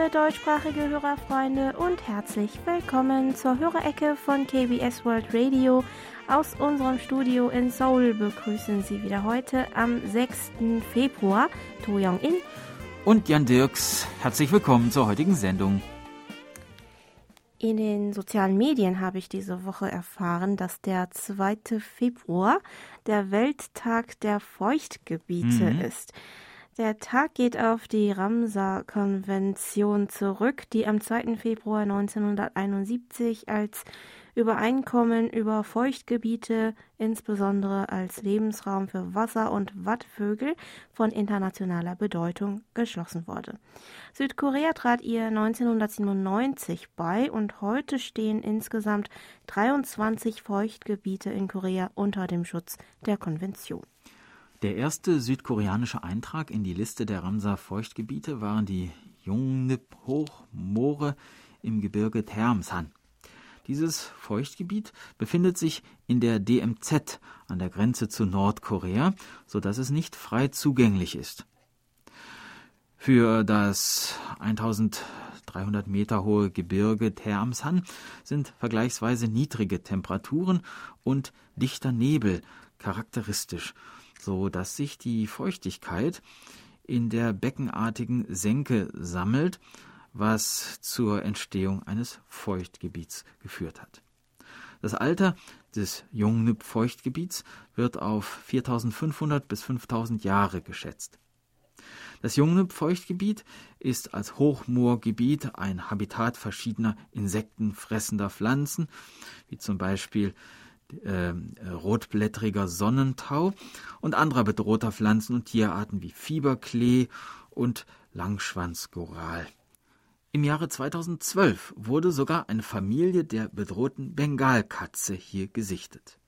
liebe deutschsprachige Hörerfreunde und herzlich willkommen zur Hörerecke von KBS World Radio. Aus unserem Studio in Seoul begrüßen Sie wieder heute am 6. Februar To Young-in und Jan Dirks. Herzlich willkommen zur heutigen Sendung. In den sozialen Medien habe ich diese Woche erfahren, dass der 2. Februar der Welttag der Feuchtgebiete mhm. ist. Der Tag geht auf die Ramsar-Konvention zurück, die am 2. Februar 1971 als Übereinkommen über Feuchtgebiete, insbesondere als Lebensraum für Wasser- und Wattvögel von internationaler Bedeutung, geschlossen wurde. Südkorea trat ihr 1997 bei und heute stehen insgesamt 23 Feuchtgebiete in Korea unter dem Schutz der Konvention. Der erste südkoreanische Eintrag in die Liste der Ramsar-Feuchtgebiete waren die Yongnip-Hochmoore im Gebirge Termsan. Dieses Feuchtgebiet befindet sich in der DMZ an der Grenze zu Nordkorea, so dass es nicht frei zugänglich ist. Für das 1300 Meter hohe Gebirge Termsan sind vergleichsweise niedrige Temperaturen und dichter Nebel charakteristisch so dass sich die Feuchtigkeit in der beckenartigen Senke sammelt, was zur Entstehung eines Feuchtgebiets geführt hat. Das Alter des Jungnüp-Feuchtgebiets wird auf 4500 bis 5000 Jahre geschätzt. Das Jungnüp-Feuchtgebiet ist als Hochmoorgebiet ein Habitat verschiedener insektenfressender Pflanzen, wie zum Beispiel äh, rotblättriger Sonnentau und anderer bedrohter Pflanzen und Tierarten wie Fieberklee und Langschwanzgoral. Im Jahre 2012 wurde sogar eine Familie der bedrohten Bengalkatze hier gesichtet.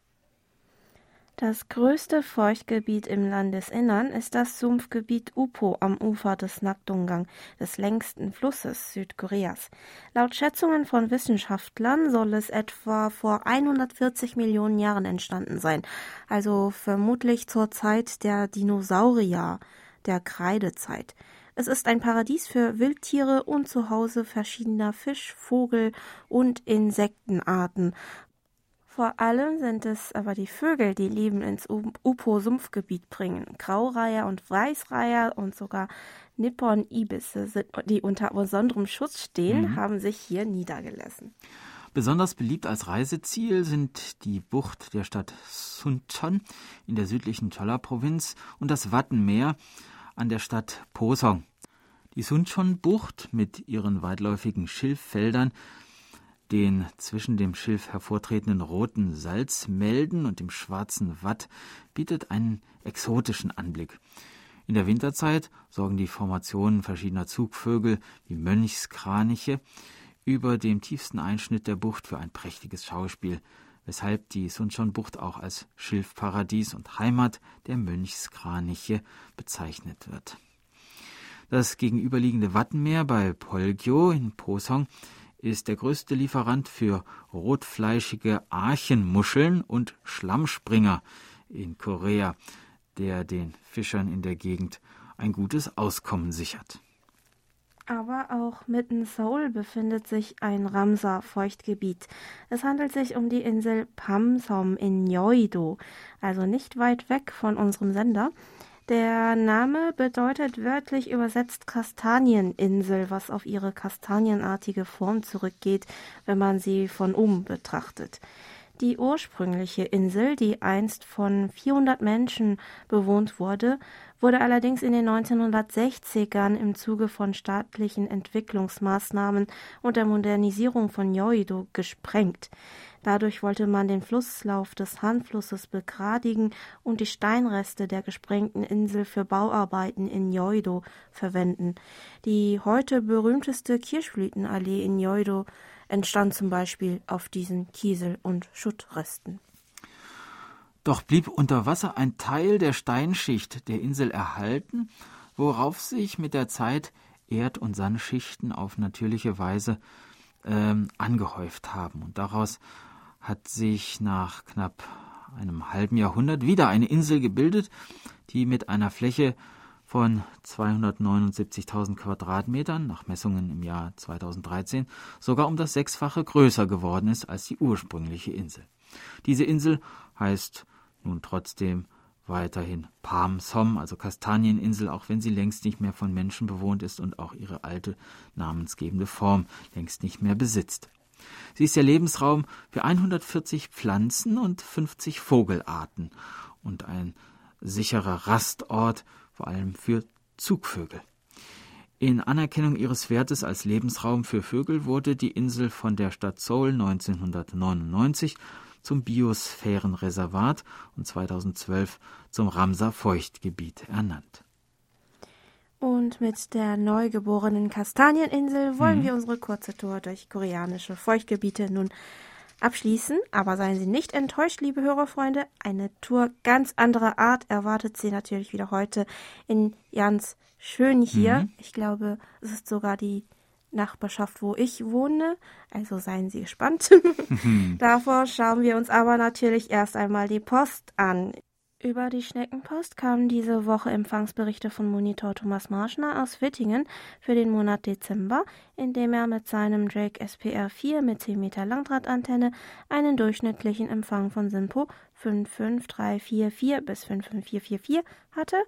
Das größte Feuchtgebiet im Landesinnern ist das Sumpfgebiet Upo am Ufer des Nakdongang, des längsten Flusses Südkoreas. Laut Schätzungen von Wissenschaftlern soll es etwa vor 140 Millionen Jahren entstanden sein, also vermutlich zur Zeit der Dinosaurier, der Kreidezeit. Es ist ein Paradies für Wildtiere und Zuhause verschiedener Fisch-, Vogel- und Insektenarten, vor allem sind es aber die Vögel, die Leben ins Upo-Sumpfgebiet bringen. Graureiher und Weißreiher und sogar Nippon-Ibisse, die unter besonderem Schutz stehen, mhm. haben sich hier niedergelassen. Besonders beliebt als Reiseziel sind die Bucht der Stadt Suncheon in der südlichen Cholla-Provinz und das Wattenmeer an der Stadt Posong. Die Suncheon-Bucht mit ihren weitläufigen Schilffeldern den zwischen dem Schilf hervortretenden roten Salzmelden und dem schwarzen Watt bietet einen exotischen Anblick. In der Winterzeit sorgen die Formationen verschiedener Zugvögel wie Mönchskraniche über dem tiefsten Einschnitt der Bucht für ein prächtiges Schauspiel, weshalb die Suncheon-Bucht auch als Schilfparadies und Heimat der Mönchskraniche bezeichnet wird. Das gegenüberliegende Wattenmeer bei Polgyo in Posong ist der größte Lieferant für rotfleischige Archenmuscheln und Schlammspringer in Korea, der den Fischern in der Gegend ein gutes Auskommen sichert. Aber auch mitten Seoul befindet sich ein Ramsar-Feuchtgebiet. Es handelt sich um die Insel Pamsom in Yeouido, also nicht weit weg von unserem Sender. Der Name bedeutet wörtlich übersetzt Kastanieninsel, was auf ihre kastanienartige Form zurückgeht, wenn man sie von oben betrachtet. Die ursprüngliche Insel, die einst von 400 Menschen bewohnt wurde, wurde allerdings in den 1960ern im Zuge von staatlichen Entwicklungsmaßnahmen und der Modernisierung von Yoido gesprengt. Dadurch wollte man den Flusslauf des Han-Flusses begradigen und die Steinreste der gesprengten Insel für Bauarbeiten in Yoido verwenden. Die heute berühmteste Kirschblütenallee in Yoido entstand zum Beispiel auf diesen Kiesel- und Schuttresten. Doch blieb unter Wasser ein Teil der Steinschicht der Insel erhalten, worauf sich mit der Zeit Erd- und Sandschichten auf natürliche Weise ähm, angehäuft haben. Und daraus hat sich nach knapp einem halben Jahrhundert wieder eine Insel gebildet, die mit einer Fläche von 279.000 Quadratmetern nach Messungen im Jahr 2013 sogar um das Sechsfache größer geworden ist als die ursprüngliche Insel. Diese Insel heißt nun trotzdem weiterhin Palm Som, also Kastanieninsel, auch wenn sie längst nicht mehr von Menschen bewohnt ist und auch ihre alte namensgebende Form längst nicht mehr besitzt. Sie ist der Lebensraum für 140 Pflanzen und 50 Vogelarten und ein sicherer Rastort, vor allem für Zugvögel. In Anerkennung ihres Wertes als Lebensraum für Vögel wurde die Insel von der Stadt Seoul 1999 zum Biosphärenreservat und 2012 zum Ramsar Feuchtgebiet ernannt. Und mit der neugeborenen Kastanieninsel wollen mhm. wir unsere kurze Tour durch koreanische Feuchtgebiete nun abschließen. Aber seien Sie nicht enttäuscht, liebe Hörerfreunde. Eine Tour ganz anderer Art erwartet Sie natürlich wieder heute in Jans Schön hier. Mhm. Ich glaube, es ist sogar die Nachbarschaft, wo ich wohne. Also seien Sie gespannt. Davor schauen wir uns aber natürlich erst einmal die Post an. Über die Schneckenpost kamen diese Woche Empfangsberichte von Monitor Thomas Marschner aus Wittingen für den Monat Dezember, in dem er mit seinem Drake SPR 4 mit 10 Meter Langdrahtantenne einen durchschnittlichen Empfang von Simpo 55344 bis 55444 hatte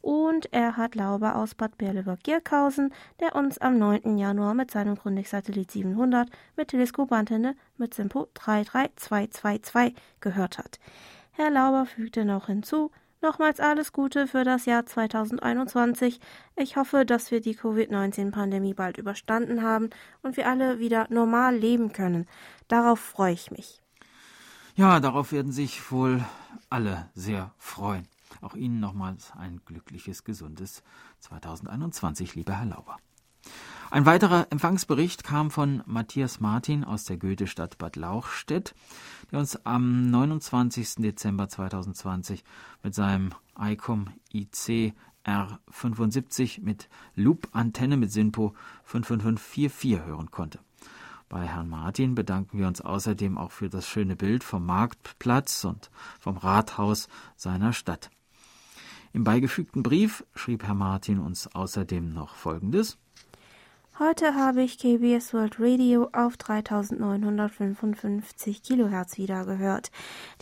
und er hat Lauber aus Bad Berleburg-Gierkhausen, der uns am 9. Januar mit seinem Grundig-Satellit 700 mit Teleskopantenne mit Simpo 33222 gehört hat. Herr Lauber fügte noch hinzu, Nochmals alles Gute für das Jahr 2021. Ich hoffe, dass wir die Covid-19-Pandemie bald überstanden haben und wir alle wieder normal leben können. Darauf freue ich mich. Ja, darauf werden sich wohl alle sehr freuen. Auch Ihnen nochmals ein glückliches, gesundes 2021, lieber Herr Lauber. Ein weiterer Empfangsbericht kam von Matthias Martin aus der Goethestadt Bad Lauchstädt, der uns am 29. Dezember 2020 mit seinem ICOM IC R75 mit Loop-Antenne mit SINPO 55544 hören konnte. Bei Herrn Martin bedanken wir uns außerdem auch für das schöne Bild vom Marktplatz und vom Rathaus seiner Stadt. Im beigefügten Brief schrieb Herr Martin uns außerdem noch Folgendes. Heute habe ich KBS World Radio auf 3955 Kilohertz wieder gehört.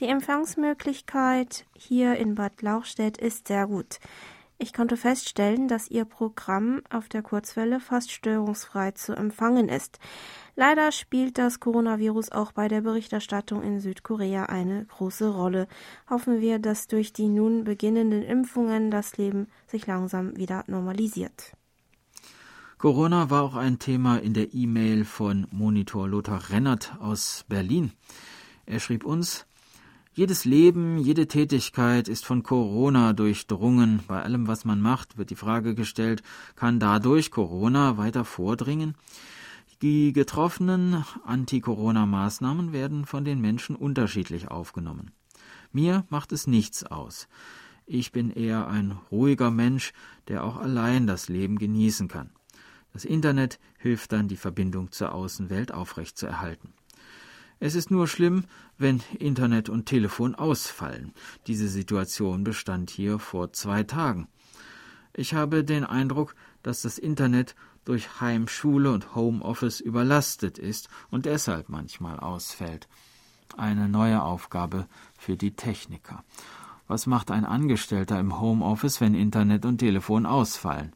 Die Empfangsmöglichkeit hier in Bad Lauchstädt ist sehr gut. Ich konnte feststellen, dass Ihr Programm auf der Kurzwelle fast störungsfrei zu empfangen ist. Leider spielt das Coronavirus auch bei der Berichterstattung in Südkorea eine große Rolle. Hoffen wir, dass durch die nun beginnenden Impfungen das Leben sich langsam wieder normalisiert. Corona war auch ein Thema in der E-Mail von Monitor Lothar Rennert aus Berlin. Er schrieb uns, jedes Leben, jede Tätigkeit ist von Corona durchdrungen. Bei allem, was man macht, wird die Frage gestellt, kann dadurch Corona weiter vordringen? Die getroffenen Anti-Corona-Maßnahmen werden von den Menschen unterschiedlich aufgenommen. Mir macht es nichts aus. Ich bin eher ein ruhiger Mensch, der auch allein das Leben genießen kann. Das Internet hilft dann, die Verbindung zur Außenwelt aufrechtzuerhalten. Es ist nur schlimm, wenn Internet und Telefon ausfallen. Diese Situation bestand hier vor zwei Tagen. Ich habe den Eindruck, dass das Internet durch Heimschule und Homeoffice überlastet ist und deshalb manchmal ausfällt. Eine neue Aufgabe für die Techniker. Was macht ein Angestellter im Homeoffice, wenn Internet und Telefon ausfallen?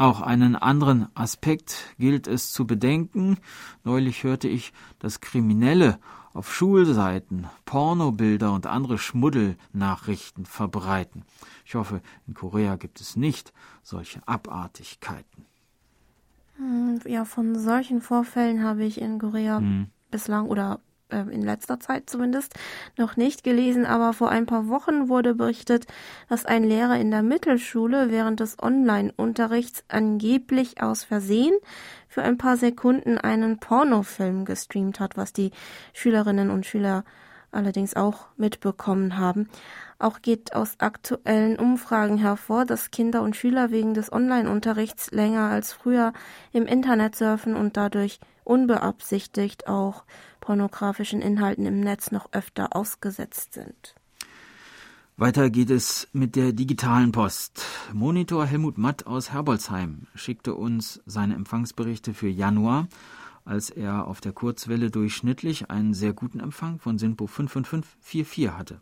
Auch einen anderen Aspekt gilt es zu bedenken. Neulich hörte ich, dass Kriminelle auf Schulseiten Pornobilder und andere Schmuddelnachrichten verbreiten. Ich hoffe, in Korea gibt es nicht solche Abartigkeiten. Hm, ja, von solchen Vorfällen habe ich in Korea hm. bislang oder in letzter Zeit zumindest noch nicht gelesen, aber vor ein paar Wochen wurde berichtet, dass ein Lehrer in der Mittelschule während des Online-Unterrichts angeblich aus Versehen für ein paar Sekunden einen Pornofilm gestreamt hat, was die Schülerinnen und Schüler allerdings auch mitbekommen haben. Auch geht aus aktuellen Umfragen hervor, dass Kinder und Schüler wegen des Online-Unterrichts länger als früher im Internet surfen und dadurch unbeabsichtigt auch pornografischen Inhalten im Netz noch öfter ausgesetzt sind. Weiter geht es mit der digitalen Post. Monitor Helmut Matt aus Herbolzheim schickte uns seine Empfangsberichte für Januar, als er auf der Kurzwelle durchschnittlich einen sehr guten Empfang von SINPO 55544 hatte.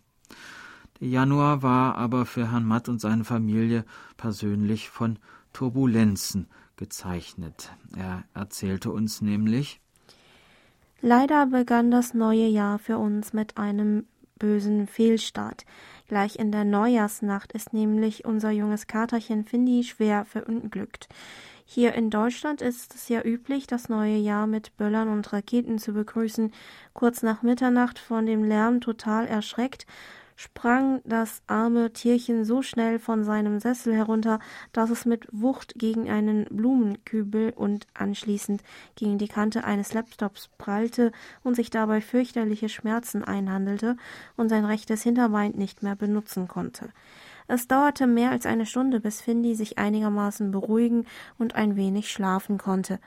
Der Januar war aber für Herrn Matt und seine Familie persönlich von Turbulenzen gezeichnet. Er erzählte uns nämlich Leider begann das neue Jahr für uns mit einem bösen Fehlstart. Gleich in der Neujahrsnacht ist nämlich unser junges Katerchen Findy schwer verunglückt. Hier in Deutschland ist es ja üblich, das neue Jahr mit Böllern und Raketen zu begrüßen. Kurz nach Mitternacht von dem Lärm total erschreckt, sprang das arme Tierchen so schnell von seinem Sessel herunter, dass es mit Wucht gegen einen Blumenkübel und anschließend gegen die Kante eines Laptops prallte und sich dabei fürchterliche Schmerzen einhandelte und sein rechtes Hinterbein nicht mehr benutzen konnte. Es dauerte mehr als eine Stunde, bis Findy sich einigermaßen beruhigen und ein wenig schlafen konnte.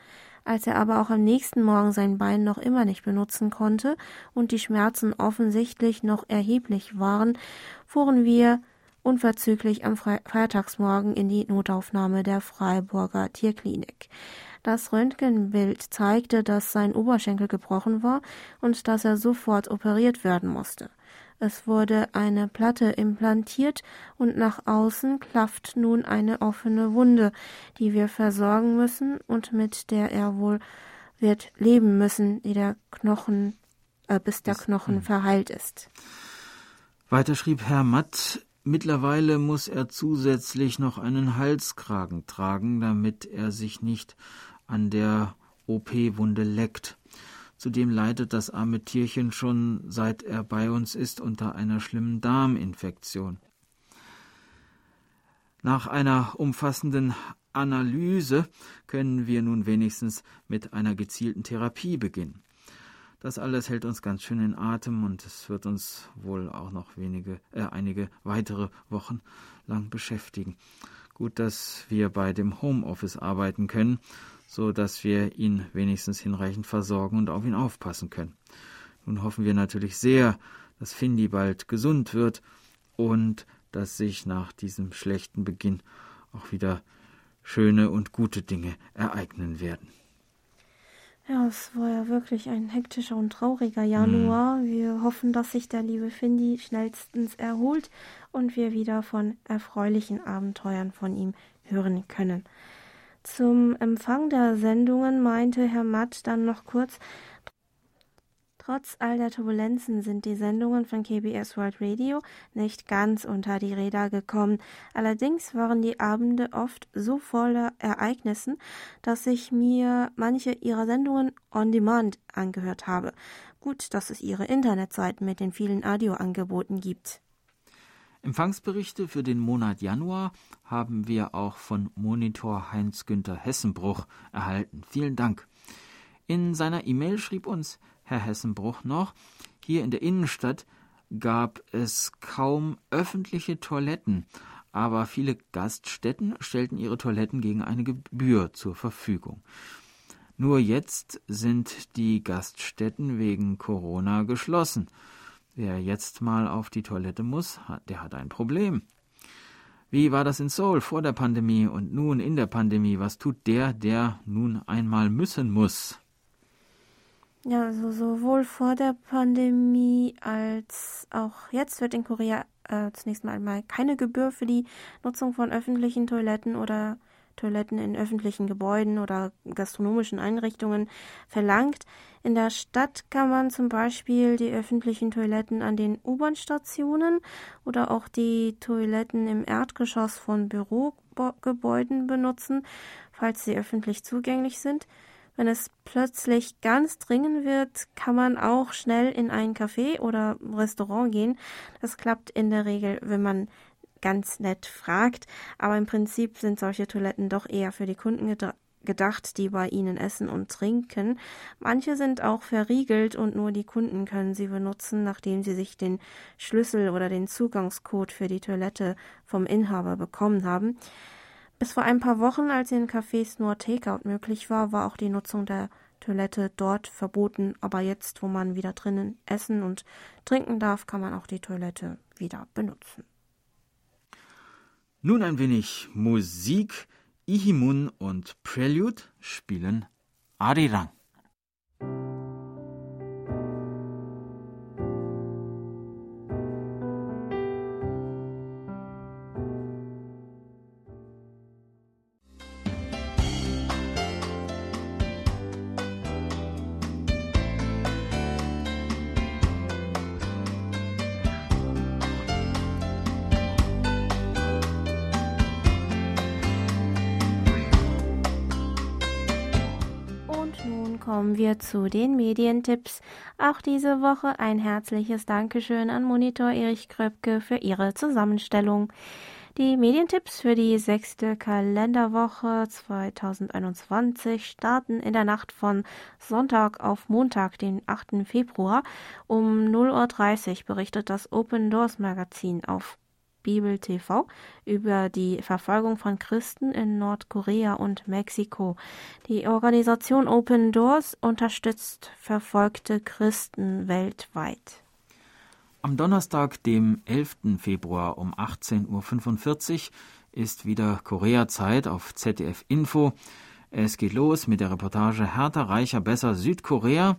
Als er aber auch am nächsten Morgen sein Bein noch immer nicht benutzen konnte und die Schmerzen offensichtlich noch erheblich waren, fuhren wir unverzüglich am Feiertagsmorgen in die Notaufnahme der Freiburger Tierklinik. Das Röntgenbild zeigte, dass sein Oberschenkel gebrochen war und dass er sofort operiert werden musste. Es wurde eine Platte implantiert und nach außen klafft nun eine offene Wunde, die wir versorgen müssen und mit der er wohl wird leben müssen, die der Knochen, äh, bis der Knochen hm. verheilt ist. Weiter schrieb Herr Matt, mittlerweile muss er zusätzlich noch einen Halskragen tragen, damit er sich nicht an der OP-Wunde leckt. Zudem leidet das arme Tierchen schon seit er bei uns ist unter einer schlimmen Darminfektion. Nach einer umfassenden Analyse können wir nun wenigstens mit einer gezielten Therapie beginnen. Das alles hält uns ganz schön in Atem und es wird uns wohl auch noch wenige, äh, einige weitere Wochen lang beschäftigen. Gut, dass wir bei dem Homeoffice arbeiten können so dass wir ihn wenigstens hinreichend versorgen und auf ihn aufpassen können. Nun hoffen wir natürlich sehr, dass Findy bald gesund wird und dass sich nach diesem schlechten Beginn auch wieder schöne und gute Dinge ereignen werden. Ja, es war ja wirklich ein hektischer und trauriger Januar. Mhm. Wir hoffen, dass sich der liebe Findy schnellstens erholt und wir wieder von erfreulichen Abenteuern von ihm hören können. Zum Empfang der Sendungen meinte Herr Matt dann noch kurz, Trotz all der Turbulenzen sind die Sendungen von KBS World Radio nicht ganz unter die Räder gekommen. Allerdings waren die Abende oft so voller Ereignissen, dass ich mir manche ihrer Sendungen on demand angehört habe. Gut, dass es ihre Internetseiten mit den vielen Audioangeboten gibt. Empfangsberichte für den Monat Januar haben wir auch von Monitor Heinz-Günther Hessenbruch erhalten. Vielen Dank. In seiner E-Mail schrieb uns Herr Hessenbruch noch, hier in der Innenstadt gab es kaum öffentliche Toiletten, aber viele Gaststätten stellten ihre Toiletten gegen eine Gebühr zur Verfügung. Nur jetzt sind die Gaststätten wegen Corona geschlossen. Wer jetzt mal auf die Toilette muss, der hat ein Problem. Wie war das in Seoul vor der Pandemie und nun in der Pandemie? Was tut der, der nun einmal müssen muss? Ja, also sowohl vor der Pandemie als auch jetzt wird in Korea äh, zunächst mal keine Gebühr für die Nutzung von öffentlichen Toiletten oder Toiletten in öffentlichen Gebäuden oder gastronomischen Einrichtungen verlangt. In der Stadt kann man zum Beispiel die öffentlichen Toiletten an den U-Bahn-Stationen oder auch die Toiletten im Erdgeschoss von Bürogebäuden benutzen, falls sie öffentlich zugänglich sind. Wenn es plötzlich ganz dringend wird, kann man auch schnell in ein Café oder Restaurant gehen. Das klappt in der Regel, wenn man ganz nett fragt, aber im Prinzip sind solche Toiletten doch eher für die Kunden gedacht, die bei ihnen essen und trinken. Manche sind auch verriegelt und nur die Kunden können sie benutzen, nachdem sie sich den Schlüssel oder den Zugangscode für die Toilette vom Inhaber bekommen haben. Bis vor ein paar Wochen, als in Cafés nur Takeout möglich war, war auch die Nutzung der Toilette dort verboten, aber jetzt, wo man wieder drinnen essen und trinken darf, kann man auch die Toilette wieder benutzen. Nun ein wenig Musik. Ihimun und Prelude spielen Arirang. Wir zu den Medientipps. Auch diese Woche ein herzliches Dankeschön an Monitor Erich Kröpke für ihre Zusammenstellung. Die Medientipps für die sechste Kalenderwoche 2021 starten in der Nacht von Sonntag auf Montag, den 8. Februar. Um 0.30 Uhr berichtet das Open Doors Magazin auf Bibel TV über die Verfolgung von Christen in Nordkorea und Mexiko. Die Organisation Open Doors unterstützt verfolgte Christen weltweit. Am Donnerstag, dem 11. Februar um 18.45 Uhr ist wieder Korea-Zeit auf ZDF Info. Es geht los mit der Reportage Härter, Reicher, Besser Südkorea.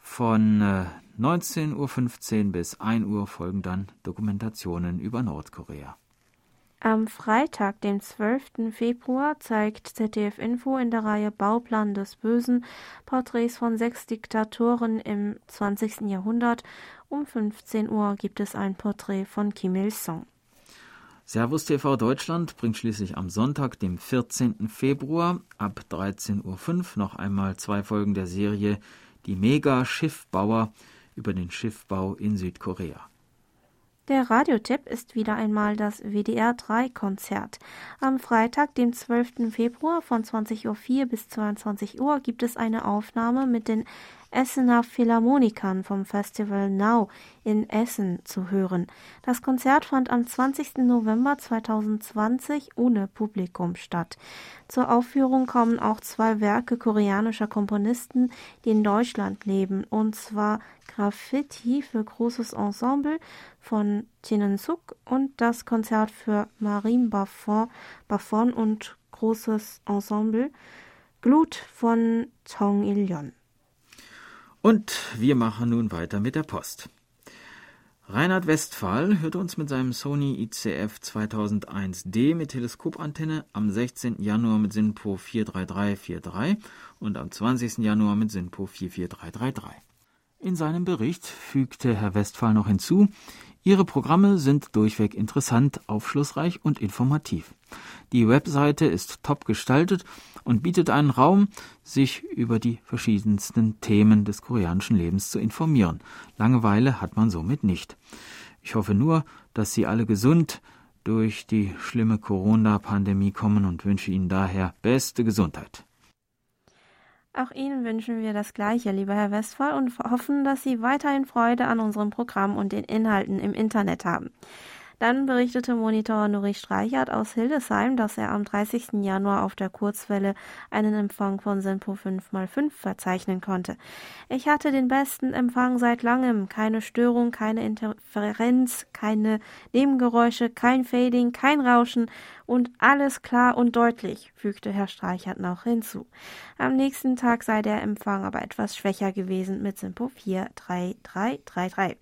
Von äh, 19.15 Uhr bis 1 Uhr folgen dann Dokumentationen über Nordkorea. Am Freitag, dem 12. Februar, zeigt ZDF Info in der Reihe Bauplan des Bösen Porträts von sechs Diktatoren im 20. Jahrhundert. Um 15 Uhr gibt es ein Porträt von Kim Il-sung. Servus TV Deutschland bringt schließlich am Sonntag, dem 14. Februar ab 13.05 Uhr noch einmal zwei Folgen der Serie Die Mega-Schiffbauer über den Schiffbau in Südkorea. Der Radiotipp ist wieder einmal das WDR 3 Konzert. Am Freitag, dem 12. Februar von 20.04 Uhr bis 22 Uhr gibt es eine Aufnahme mit den Essener Philharmonikern vom Festival Now in Essen zu hören. Das Konzert fand am 20. November 2020 ohne Publikum statt. Zur Aufführung kommen auch zwei Werke koreanischer Komponisten, die in Deutschland leben, und zwar Graffiti für großes Ensemble von Jinen Suk und das Konzert für Marim Buffon und großes Ensemble Glut von Tong Il-yeon. Und wir machen nun weiter mit der Post. Reinhard Westphal hörte uns mit seinem Sony ICF 2001D mit Teleskopantenne am 16. Januar mit SINPO 43343 und am 20. Januar mit SINPO 44333. In seinem Bericht fügte Herr Westphal noch hinzu, Ihre Programme sind durchweg interessant, aufschlussreich und informativ. Die Webseite ist top gestaltet und bietet einen Raum, sich über die verschiedensten Themen des koreanischen Lebens zu informieren. Langeweile hat man somit nicht. Ich hoffe nur, dass Sie alle gesund durch die schlimme Corona-Pandemie kommen und wünsche Ihnen daher beste Gesundheit. Auch Ihnen wünschen wir das Gleiche, lieber Herr Westphal, und hoffen, dass Sie weiterhin Freude an unserem Programm und den Inhalten im Internet haben. Dann berichtete Monitor Nuri Streichert aus Hildesheim, dass er am 30. Januar auf der Kurzwelle einen Empfang von Sinpo 5x5 verzeichnen konnte. Ich hatte den besten Empfang seit langem. Keine Störung, keine Interferenz, keine Nebengeräusche, kein Fading, kein Rauschen und alles klar und deutlich, fügte Herr Streichert noch hinzu. Am nächsten Tag sei der Empfang aber etwas schwächer gewesen mit Simpo 43333.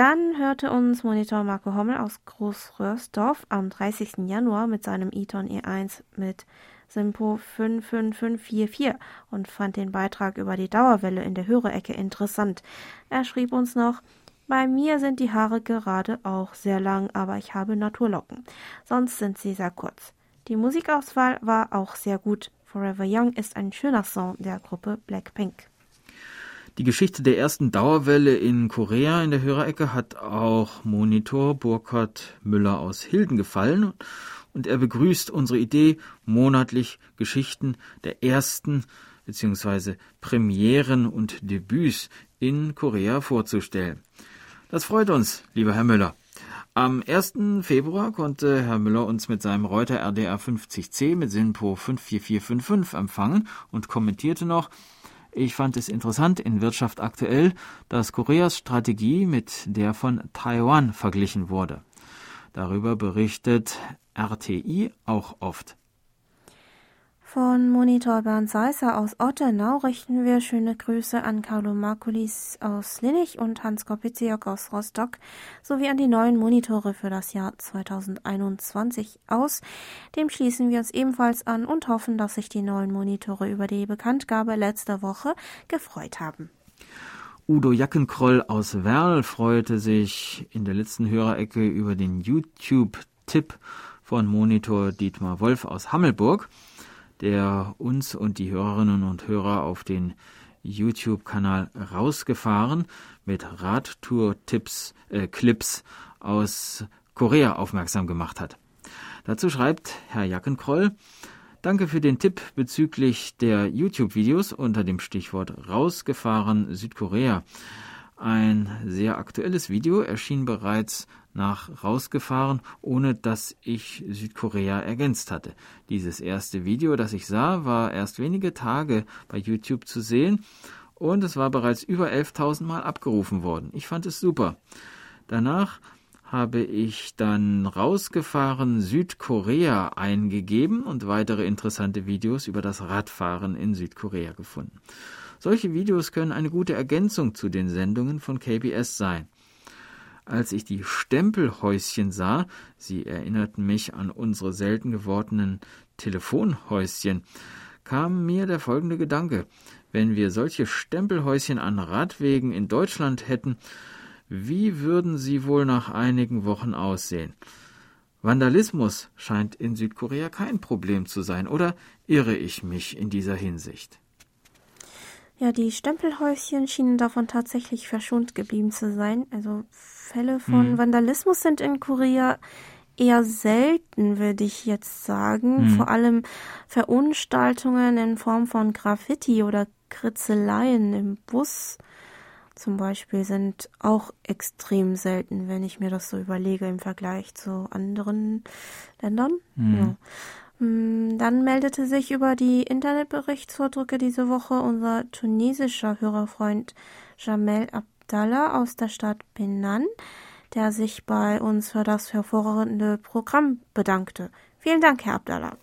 Dann hörte uns Monitor Marco Hommel aus Großröhrsdorf am 30. Januar mit seinem Eton E1 mit Simpo 55544 und fand den Beitrag über die Dauerwelle in der Hörerecke interessant. Er schrieb uns noch, bei mir sind die Haare gerade auch sehr lang, aber ich habe Naturlocken. Sonst sind sie sehr kurz. Die Musikauswahl war auch sehr gut. Forever Young ist ein schöner Song der Gruppe Blackpink. Die Geschichte der ersten Dauerwelle in Korea in der Hörerecke hat auch Monitor Burkhard Müller aus Hilden gefallen und er begrüßt unsere Idee, monatlich Geschichten der ersten bzw. Premieren und Debüts in Korea vorzustellen. Das freut uns, lieber Herr Müller. Am 1. Februar konnte Herr Müller uns mit seinem Reuter RDR 50C mit SINPO 54455 empfangen und kommentierte noch, ich fand es interessant in Wirtschaft aktuell, dass Koreas Strategie mit der von Taiwan verglichen wurde. Darüber berichtet RTI auch oft. Von Monitor Bernd Seisser aus Ottenau richten wir schöne Grüße an Carlo Markulis aus Linnich und Hans Kopiziok aus Rostock sowie an die neuen Monitore für das Jahr 2021 aus. Dem schließen wir uns ebenfalls an und hoffen, dass sich die neuen Monitore über die Bekanntgabe letzter Woche gefreut haben. Udo Jackenkroll aus Werl freute sich in der letzten Hörerecke über den YouTube-Tipp von Monitor Dietmar Wolf aus Hammelburg der uns und die Hörerinnen und Hörer auf den YouTube-Kanal rausgefahren mit Radtour-Tipps, äh, Clips aus Korea aufmerksam gemacht hat. Dazu schreibt Herr Jackenkroll, Danke für den Tipp bezüglich der YouTube-Videos unter dem Stichwort Rausgefahren Südkorea. Ein sehr aktuelles Video erschien bereits nach rausgefahren, ohne dass ich Südkorea ergänzt hatte. Dieses erste Video, das ich sah, war erst wenige Tage bei YouTube zu sehen und es war bereits über 11.000 Mal abgerufen worden. Ich fand es super. Danach habe ich dann rausgefahren Südkorea eingegeben und weitere interessante Videos über das Radfahren in Südkorea gefunden. Solche Videos können eine gute Ergänzung zu den Sendungen von KBS sein. Als ich die Stempelhäuschen sah, sie erinnerten mich an unsere selten gewordenen Telefonhäuschen, kam mir der folgende Gedanke. Wenn wir solche Stempelhäuschen an Radwegen in Deutschland hätten, wie würden sie wohl nach einigen Wochen aussehen? Vandalismus scheint in Südkorea kein Problem zu sein, oder irre ich mich in dieser Hinsicht? Ja, die Stempelhäuschen schienen davon tatsächlich verschont geblieben zu sein. Also Fälle von hm. Vandalismus sind in Korea eher selten, würde ich jetzt sagen. Hm. Vor allem Verunstaltungen in Form von Graffiti oder Kritzeleien im Bus zum Beispiel sind auch extrem selten, wenn ich mir das so überlege im Vergleich zu anderen Ländern. Hm. Ja. Hm, dann meldete sich über die Internetberichtsvordrücke diese Woche unser tunesischer Hörerfreund Jamel Abdallah aus der Stadt Penang, der sich bei uns für das hervorragende Programm bedankte. Vielen Dank, Herr Abdallah.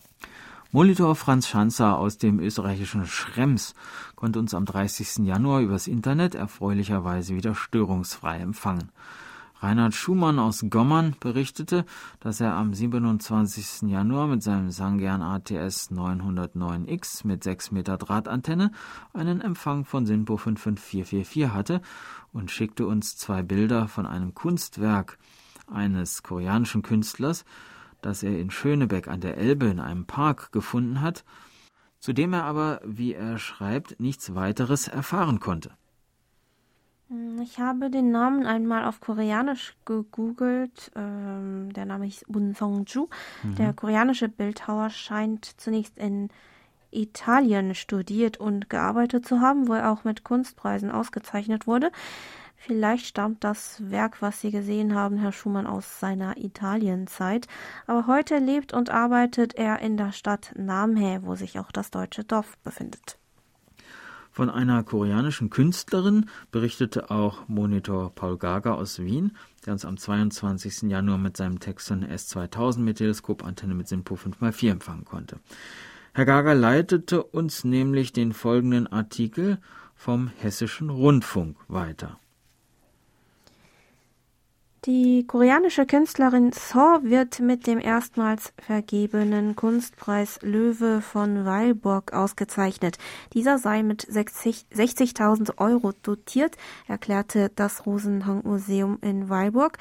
Molitor Franz Schanzer aus dem österreichischen Schrems konnte uns am 30. Januar übers Internet erfreulicherweise wieder störungsfrei empfangen. Reinhard Schumann aus Gommern berichtete, dass er am 27. Januar mit seinem Sangern ATS 909X mit 6 Meter Drahtantenne einen Empfang von SINPO 55444 hatte und schickte uns zwei Bilder von einem Kunstwerk eines koreanischen Künstlers, das er in Schönebeck an der Elbe in einem Park gefunden hat, zu dem er aber, wie er schreibt, nichts weiteres erfahren konnte. Hm, ich habe den Namen einmal auf Koreanisch gegoogelt. Ähm, der Name ist Bun Song-ju. Mhm. Der koreanische Bildhauer scheint zunächst in Italien studiert und gearbeitet zu haben, wo er auch mit Kunstpreisen ausgezeichnet wurde. Vielleicht stammt das Werk, was Sie gesehen haben, Herr Schumann, aus seiner Italienzeit. Aber heute lebt und arbeitet er in der Stadt Namhae, wo sich auch das deutsche Dorf befindet. Von einer koreanischen Künstlerin berichtete auch Monitor Paul Gager aus Wien, der uns am 22. Januar mit seinem Texon S2000 mit Teleskopantenne mit SINPO 5x4 empfangen konnte. Herr Gager leitete uns nämlich den folgenden Artikel vom Hessischen Rundfunk weiter. Die koreanische Künstlerin So wird mit dem erstmals vergebenen Kunstpreis Löwe von Weilburg ausgezeichnet. Dieser sei mit 60.000 60 Euro dotiert, erklärte das Rosenhang-Museum in Weilburg,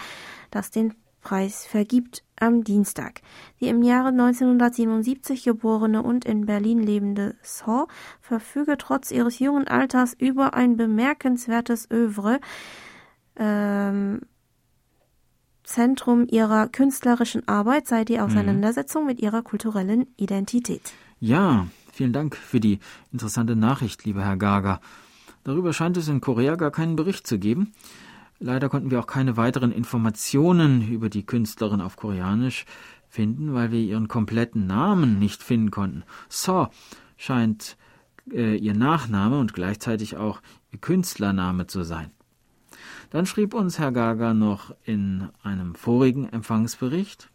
das den Preis vergibt am Dienstag. Die im Jahre 1977 geborene und in Berlin lebende So verfüge trotz ihres jungen Alters über ein bemerkenswertes Övre. Ähm, Zentrum ihrer künstlerischen Arbeit sei die Auseinandersetzung mhm. mit ihrer kulturellen Identität. Ja, vielen Dank für die interessante Nachricht, lieber Herr Gaga. Darüber scheint es in Korea gar keinen Bericht zu geben. Leider konnten wir auch keine weiteren Informationen über die Künstlerin auf Koreanisch finden, weil wir ihren kompletten Namen nicht finden konnten. So scheint äh, ihr Nachname und gleichzeitig auch ihr Künstlername zu sein. Dann schrieb uns Herr Gaga noch in einem vorigen Empfangsbericht,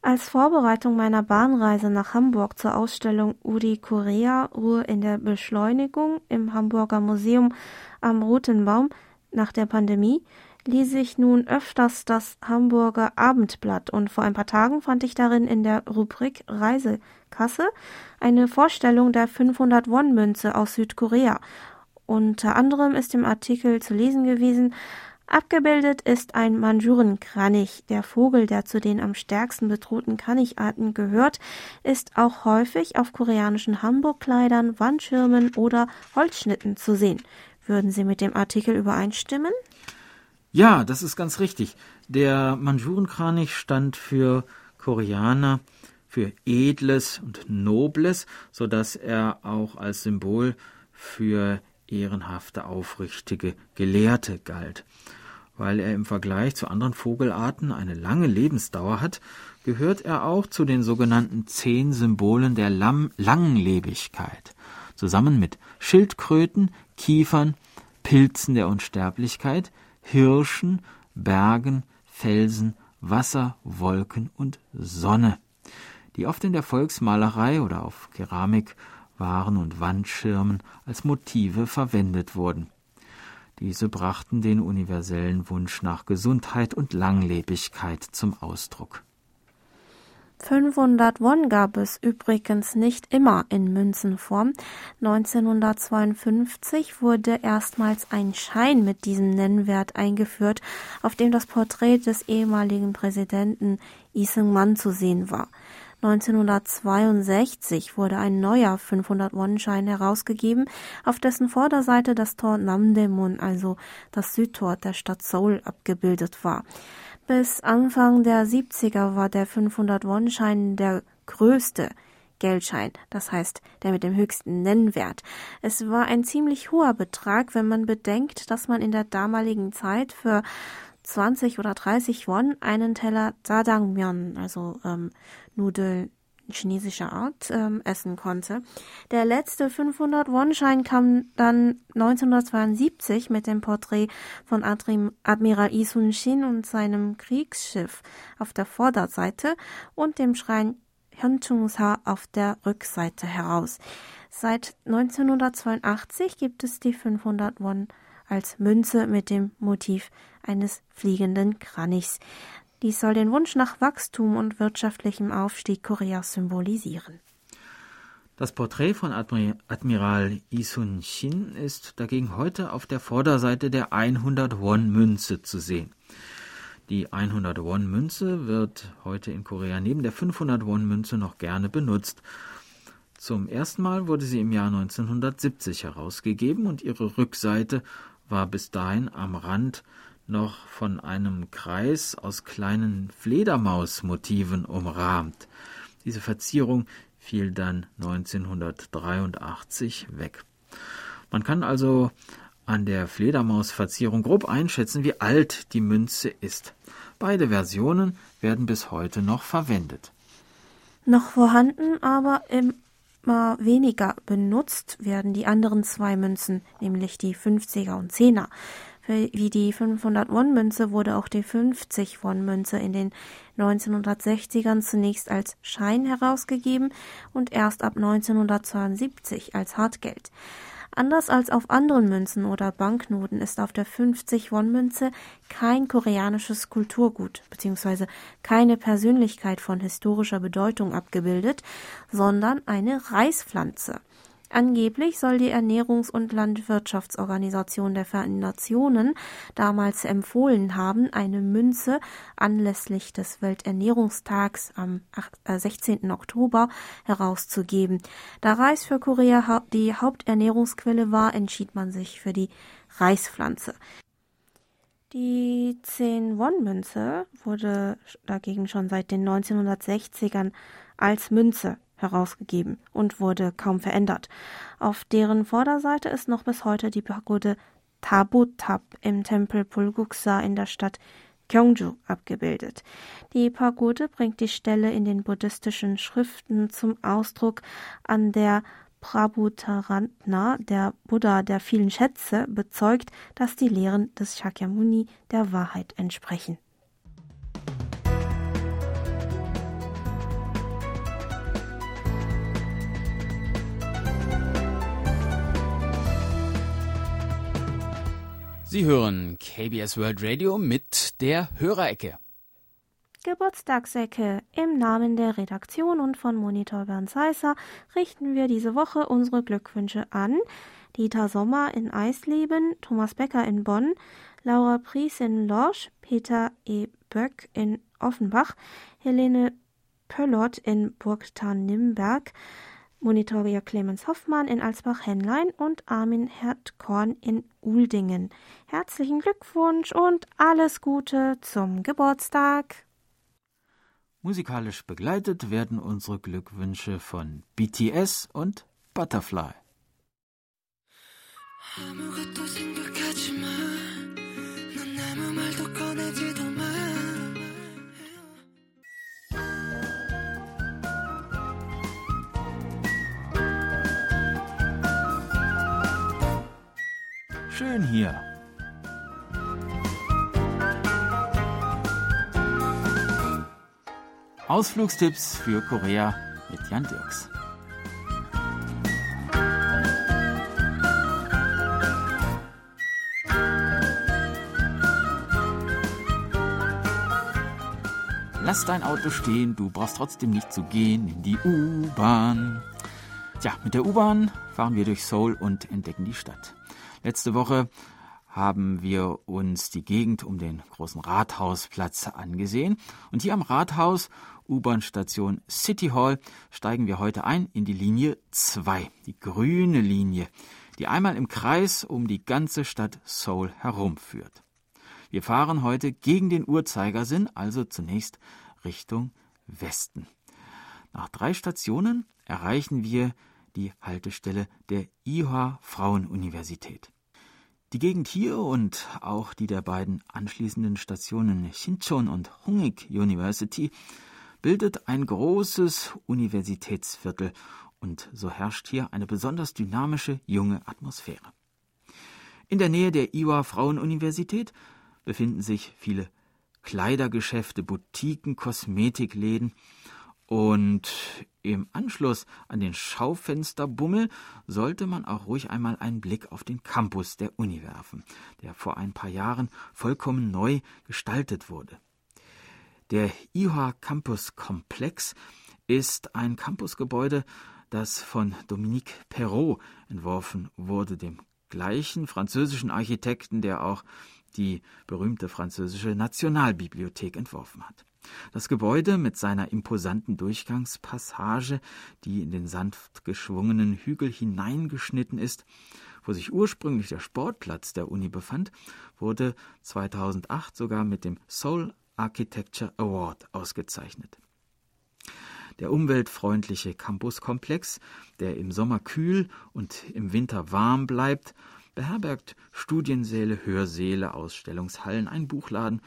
als Vorbereitung meiner Bahnreise nach Hamburg zur Ausstellung Uri Korea Ruhe in der Beschleunigung im Hamburger Museum am Rotenbaum nach der Pandemie lese ich nun öfters das Hamburger Abendblatt und vor ein paar Tagen fand ich darin in der Rubrik Reisekasse eine Vorstellung der 500 Won-Münze aus Südkorea. Unter anderem ist im Artikel zu lesen gewesen, Abgebildet ist ein Mandschurenkranich. Der Vogel, der zu den am stärksten bedrohten Kranicharten gehört, ist auch häufig auf koreanischen Hamburgkleidern, Wandschirmen oder Holzschnitten zu sehen. Würden Sie mit dem Artikel übereinstimmen? Ja, das ist ganz richtig. Der Mandschurenkranich stand für Koreaner für Edles und Nobles, so dass er auch als Symbol für ehrenhafte, aufrichtige Gelehrte galt. Weil er im Vergleich zu anderen Vogelarten eine lange Lebensdauer hat, gehört er auch zu den sogenannten zehn Symbolen der Lam Langlebigkeit, zusammen mit Schildkröten, Kiefern, Pilzen der Unsterblichkeit, Hirschen, Bergen, Felsen, Wasser, Wolken und Sonne, die oft in der Volksmalerei oder auf Keramik, Waren und Wandschirmen als Motive verwendet wurden. Diese brachten den universellen Wunsch nach Gesundheit und Langlebigkeit zum Ausdruck. 500 Won gab es übrigens nicht immer in Münzenform. 1952 wurde erstmals ein Schein mit diesem Nennwert eingeführt, auf dem das Porträt des ehemaligen Präsidenten Lee Seung-man zu sehen war. 1962 wurde ein neuer 500-Won-Schein herausgegeben, auf dessen Vorderseite das Tor Namdaemun, also das Südtor der Stadt Seoul, abgebildet war. Bis Anfang der 70er war der 500-Won-Schein der größte Geldschein, das heißt der mit dem höchsten Nennwert. Es war ein ziemlich hoher Betrag, wenn man bedenkt, dass man in der damaligen Zeit für 20 oder 30 Won einen Teller Jajangmyeon, also ähm, Nudeln chinesischer Art, ähm, essen konnte. Der letzte 500 Won-Schein kam dann 1972 mit dem Porträt von Admiral Yi Sun-shin und seinem Kriegsschiff auf der Vorderseite und dem Schrein Hyunchung-sa auf der Rückseite heraus. Seit 1982 gibt es die 500 Won als Münze mit dem Motiv eines fliegenden Kranichs. Dies soll den Wunsch nach Wachstum und wirtschaftlichem Aufstieg Koreas symbolisieren. Das Porträt von Admiral Isun Shin ist dagegen heute auf der Vorderseite der 100 Won Münze zu sehen. Die 100 Won Münze wird heute in Korea neben der 500 Won Münze noch gerne benutzt. Zum ersten Mal wurde sie im Jahr 1970 herausgegeben und ihre Rückseite war bis dahin am Rand noch von einem Kreis aus kleinen Fledermausmotiven umrahmt. Diese Verzierung fiel dann 1983 weg. Man kann also an der Fledermausverzierung grob einschätzen, wie alt die Münze ist. Beide Versionen werden bis heute noch verwendet. Noch vorhanden, aber immer weniger benutzt werden die anderen zwei Münzen, nämlich die 50er und 10er. Wie die 500-Won-Münze wurde auch die 50-Won-Münze in den 1960ern zunächst als Schein herausgegeben und erst ab 1972 als Hartgeld. Anders als auf anderen Münzen oder Banknoten ist auf der 50-Won-Münze kein koreanisches Kulturgut bzw. keine Persönlichkeit von historischer Bedeutung abgebildet, sondern eine Reispflanze. Angeblich soll die Ernährungs- und Landwirtschaftsorganisation der Vereinten Nationen damals empfohlen haben, eine Münze anlässlich des Welternährungstags am 16. Äh, Oktober herauszugeben. Da Reis für Korea die Haupternährungsquelle war, entschied man sich für die Reispflanze. Die 10-Won-Münze wurde dagegen schon seit den 1960ern als Münze herausgegeben und wurde kaum verändert. Auf deren Vorderseite ist noch bis heute die Pagode Tabutab im Tempel Pulguksa in der Stadt Gyeongju abgebildet. Die Pagode bringt die Stelle in den buddhistischen Schriften zum Ausdruck, an der Prabhutarantna, der Buddha der vielen Schätze, bezeugt, dass die Lehren des Shakyamuni der Wahrheit entsprechen. Sie hören KBS World Radio mit der Hörerecke. Geburtstagsecke. Im Namen der Redaktion und von Monitor Bernd Seisser richten wir diese Woche unsere Glückwünsche an Dieter Sommer in Eisleben, Thomas Becker in Bonn, Laura Pries in Lorsch, Peter E. Böck in Offenbach, Helene Pöllot in Burgtarn-Nimberg, Monitorier Clemens Hoffmann in Alsbach-Henlein und Armin Herdkorn in Uldingen. Herzlichen Glückwunsch und alles Gute zum Geburtstag! Musikalisch begleitet werden unsere Glückwünsche von BTS und Butterfly. Schön hier. Ausflugstipps für Korea mit Jan Dirks. Lass dein Auto stehen, du brauchst trotzdem nicht zu gehen in die U-Bahn. Tja, mit der U-Bahn fahren wir durch Seoul und entdecken die Stadt. Letzte Woche haben wir uns die Gegend um den großen Rathausplatz angesehen. Und hier am Rathaus, U-Bahn-Station City Hall, steigen wir heute ein in die Linie 2, die grüne Linie, die einmal im Kreis um die ganze Stadt Seoul herumführt. Wir fahren heute gegen den Uhrzeigersinn, also zunächst Richtung Westen. Nach drei Stationen erreichen wir die Haltestelle der IHA Frauenuniversität. Die Gegend hier und auch die der beiden anschließenden Stationen Shinchon und Hongik University bildet ein großes Universitätsviertel und so herrscht hier eine besonders dynamische junge Atmosphäre. In der Nähe der Iwa Frauenuniversität befinden sich viele Kleidergeschäfte, Boutiquen, Kosmetikläden und im Anschluss an den Schaufensterbummel sollte man auch ruhig einmal einen Blick auf den Campus der Uni werfen, der vor ein paar Jahren vollkommen neu gestaltet wurde. Der IHA Campus Komplex ist ein Campusgebäude, das von Dominique Perrault entworfen wurde, dem gleichen französischen Architekten, der auch die berühmte französische Nationalbibliothek entworfen hat. Das Gebäude mit seiner imposanten Durchgangspassage, die in den sanft geschwungenen Hügel hineingeschnitten ist, wo sich ursprünglich der Sportplatz der Uni befand, wurde 2008 sogar mit dem Seoul Architecture Award ausgezeichnet. Der umweltfreundliche Campuskomplex, der im Sommer kühl und im Winter warm bleibt, beherbergt Studiensäle, Hörsäle, Ausstellungshallen, einen Buchladen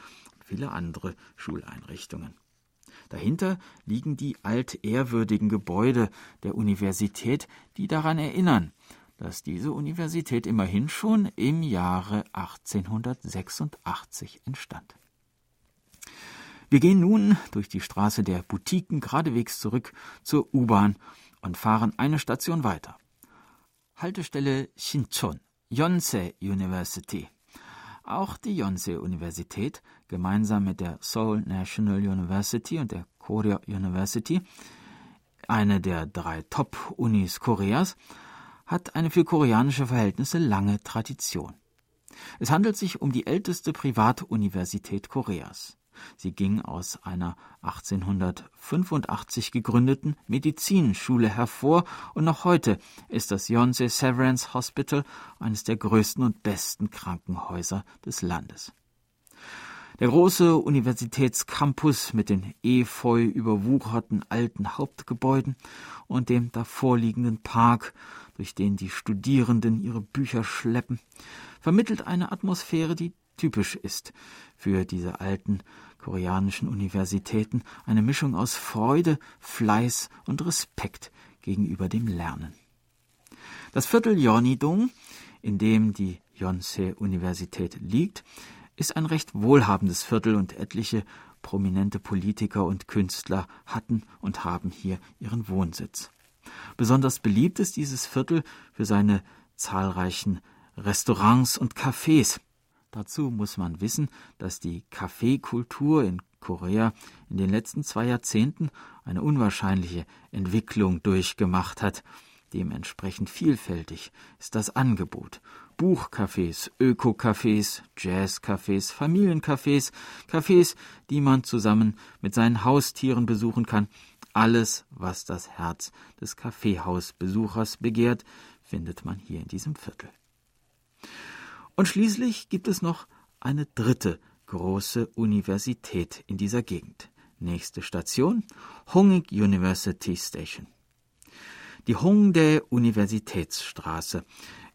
viele andere Schuleinrichtungen. Dahinter liegen die altehrwürdigen Gebäude der Universität, die daran erinnern, dass diese Universität immerhin schon im Jahre 1886 entstand. Wir gehen nun durch die Straße der Boutiquen geradewegs zurück zur U-Bahn und fahren eine Station weiter. Haltestelle Shinchon, Yonsei University. Auch die Yonsei-Universität, gemeinsam mit der Seoul National University und der Korea University, eine der drei Top-Unis Koreas, hat eine für koreanische Verhältnisse lange Tradition. Es handelt sich um die älteste Privatuniversität Koreas. Sie ging aus einer 1885 gegründeten Medizinschule hervor und noch heute ist das Yonsei Severance Hospital eines der größten und besten Krankenhäuser des Landes. Der große Universitätscampus mit den efeu überwucherten alten Hauptgebäuden und dem davorliegenden Park, durch den die Studierenden ihre Bücher schleppen, vermittelt eine Atmosphäre, die typisch ist für diese alten koreanischen Universitäten, eine Mischung aus Freude, Fleiß und Respekt gegenüber dem Lernen. Das Viertel Yonidong, in dem die Yonsei-Universität liegt, ist ein recht wohlhabendes Viertel und etliche prominente Politiker und Künstler hatten und haben hier ihren Wohnsitz. Besonders beliebt ist dieses Viertel für seine zahlreichen Restaurants und Cafés. Dazu muss man wissen, dass die Kaffeekultur in Korea in den letzten zwei Jahrzehnten eine unwahrscheinliche Entwicklung durchgemacht hat. Dementsprechend vielfältig ist das Angebot. Buchcafés, Öko-Cafés, Jazz-Cafés, Familiencafés, Cafés, die man zusammen mit seinen Haustieren besuchen kann. Alles, was das Herz des Kaffeehausbesuchers begehrt, findet man hier in diesem Viertel. Und schließlich gibt es noch eine dritte große Universität in dieser Gegend. Nächste Station Hongik University Station. Die Hongdae Universitätsstraße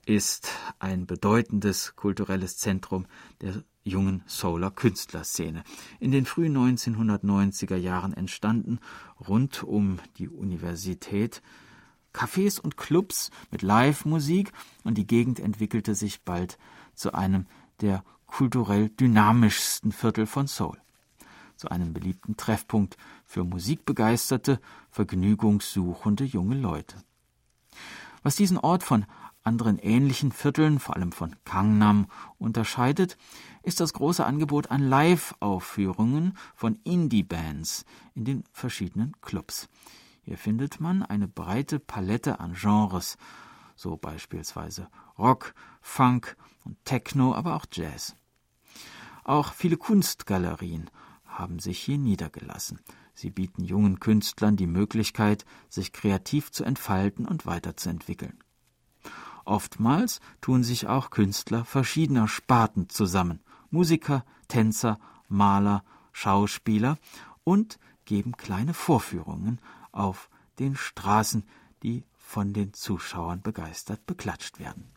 ist ein bedeutendes kulturelles Zentrum der jungen Solar Künstlerszene. In den frühen 1990er Jahren entstanden rund um die Universität Cafés und Clubs mit Live-Musik und die Gegend entwickelte sich bald zu einem der kulturell dynamischsten Viertel von Seoul zu einem beliebten Treffpunkt für musikbegeisterte, vergnügungssuchende junge Leute. Was diesen Ort von anderen ähnlichen Vierteln, vor allem von Gangnam, unterscheidet, ist das große Angebot an Live-Aufführungen von Indie-Bands in den verschiedenen Clubs. Hier findet man eine breite Palette an Genres, so beispielsweise Rock, Funk und Techno, aber auch Jazz. Auch viele Kunstgalerien haben sich hier niedergelassen. Sie bieten jungen Künstlern die Möglichkeit, sich kreativ zu entfalten und weiterzuentwickeln. Oftmals tun sich auch Künstler verschiedener Sparten zusammen, Musiker, Tänzer, Maler, Schauspieler und geben kleine Vorführungen auf den Straßen, die von den Zuschauern begeistert beklatscht werden.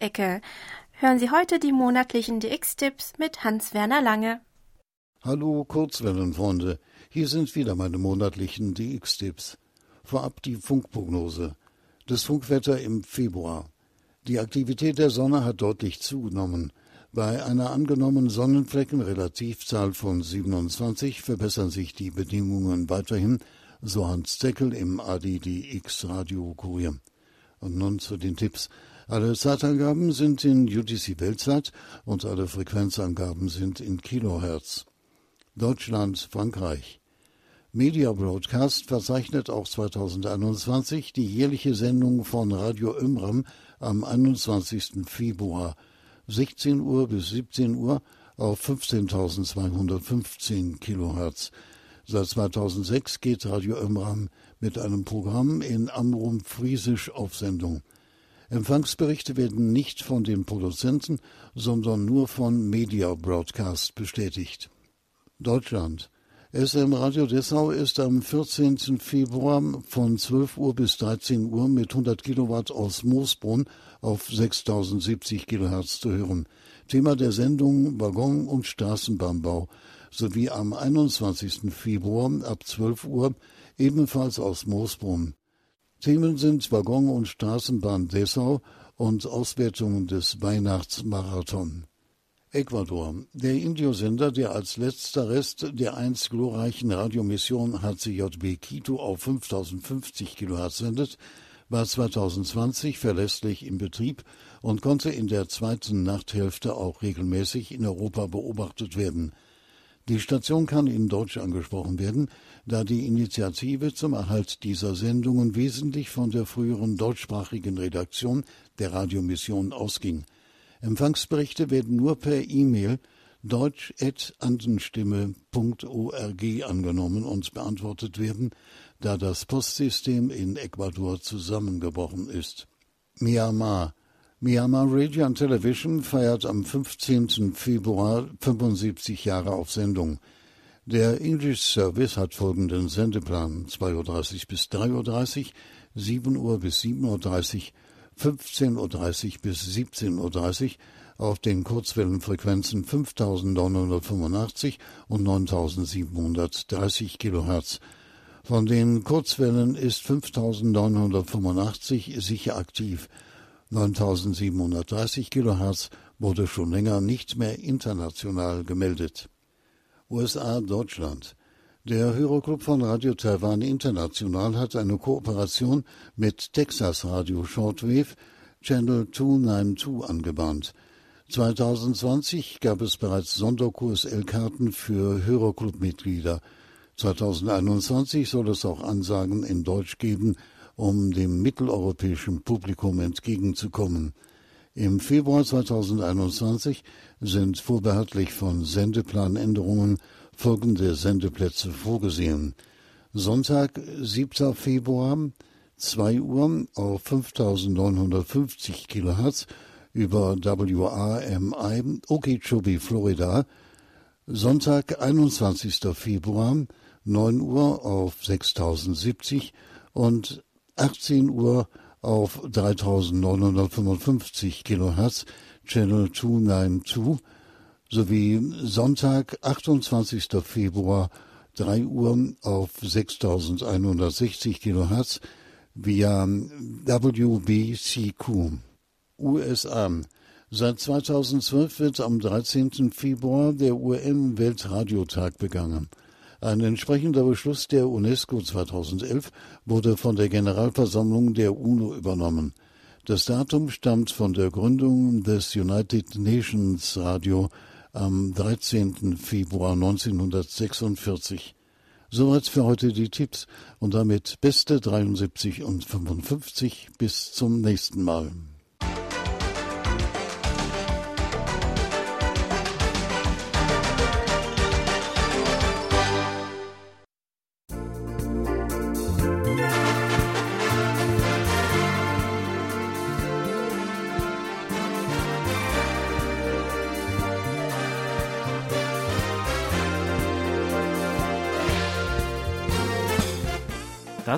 DX-Ecke. Hören Sie heute die monatlichen DX-Tipps mit Hans-Werner Lange. Hallo Kurzwellenfreunde, hier sind wieder meine monatlichen DX-Tipps. Vorab die Funkprognose. Das Funkwetter im Februar. Die Aktivität der Sonne hat deutlich zugenommen. Bei einer angenommenen Sonnenfleckenrelativzahl von 27 verbessern sich die Bedingungen weiterhin, so Hans Zeckel im ADDX Radio Kurier. Und nun zu den Tipps. Alle Zeitangaben sind in UTC Weltzeit und alle Frequenzangaben sind in Kilohertz. Deutschland, Frankreich. Media Broadcast verzeichnet auch 2021 die jährliche Sendung von Radio Ömram am 21. Februar 16 Uhr bis 17 Uhr auf 15.215 Kilohertz. Seit 2006 geht Radio Ömram mit einem Programm in Amrum Friesisch auf Sendung. Empfangsberichte werden nicht von den Produzenten, sondern nur von Media Broadcast bestätigt. Deutschland. SM Radio Dessau ist am 14. Februar von 12 Uhr bis 13 Uhr mit 100 Kilowatt aus Moosbrunn auf 6070 Kilohertz zu hören. Thema der Sendung Waggon- und Straßenbahnbau sowie am 21. Februar ab 12 Uhr ebenfalls aus Moosbrunn. Themen sind Waggon- und Straßenbahn Dessau und Auswertungen des Weihnachtsmarathon. Ecuador. Der Indiosender, der als letzter Rest der einst glorreichen Radiomission HCJB Quito auf 5050 kHz sendet, war 2020 verlässlich im Betrieb und konnte in der zweiten Nachthälfte auch regelmäßig in Europa beobachtet werden. Die Station kann in Deutsch angesprochen werden, da die Initiative zum Erhalt dieser Sendungen wesentlich von der früheren deutschsprachigen Redaktion der Radiomission ausging. Empfangsberichte werden nur per E-Mail deutsch.andenstimme.org angenommen und beantwortet werden, da das Postsystem in Ecuador zusammengebrochen ist. Myanmar Myanmar Radio Television feiert am 15. Februar 75 Jahre auf Sendung. Der English Service hat folgenden Sendeplan 2.30 Uhr bis 3.30 Uhr, 7 Uhr bis 7.30 Uhr, 15.30 Uhr bis 17.30 Uhr auf den Kurzwellenfrequenzen 5985 und 9730 Kilohertz. Von den Kurzwellen ist 5985 sicher aktiv. 9730 Kilohertz wurde schon länger nicht mehr international gemeldet. USA Deutschland der Hörerclub von Radio Taiwan International hat eine Kooperation mit Texas Radio Shortwave Channel 292 angebahnt. 2020 gab es bereits Sonderkurs-L-Karten für Hörerclub-Mitglieder. 2021 soll es auch Ansagen in Deutsch geben, um dem mitteleuropäischen Publikum entgegenzukommen. Im Februar 2021 sind vorbehaltlich von Sendeplanänderungen folgende Sendeplätze vorgesehen. Sonntag, 7. Februar, 2 Uhr auf 5950 Kilohertz über WRMI Okeechobee, Florida. Sonntag, 21. Februar, 9 Uhr auf 6070 und 18 Uhr auf 3955 Kilohertz, Channel 292, sowie Sonntag, 28. Februar, 3 Uhr auf 6160 Kilohertz via WBCQ. USA. Seit 2012 wird am 13. Februar der UN-Weltradiotag begangen. Ein entsprechender Beschluss der UNESCO 2011 wurde von der Generalversammlung der UNO übernommen. Das Datum stammt von der Gründung des United Nations Radio am 13. Februar 1946. Soweit für heute die Tipps und damit beste 73 und 55 bis zum nächsten Mal.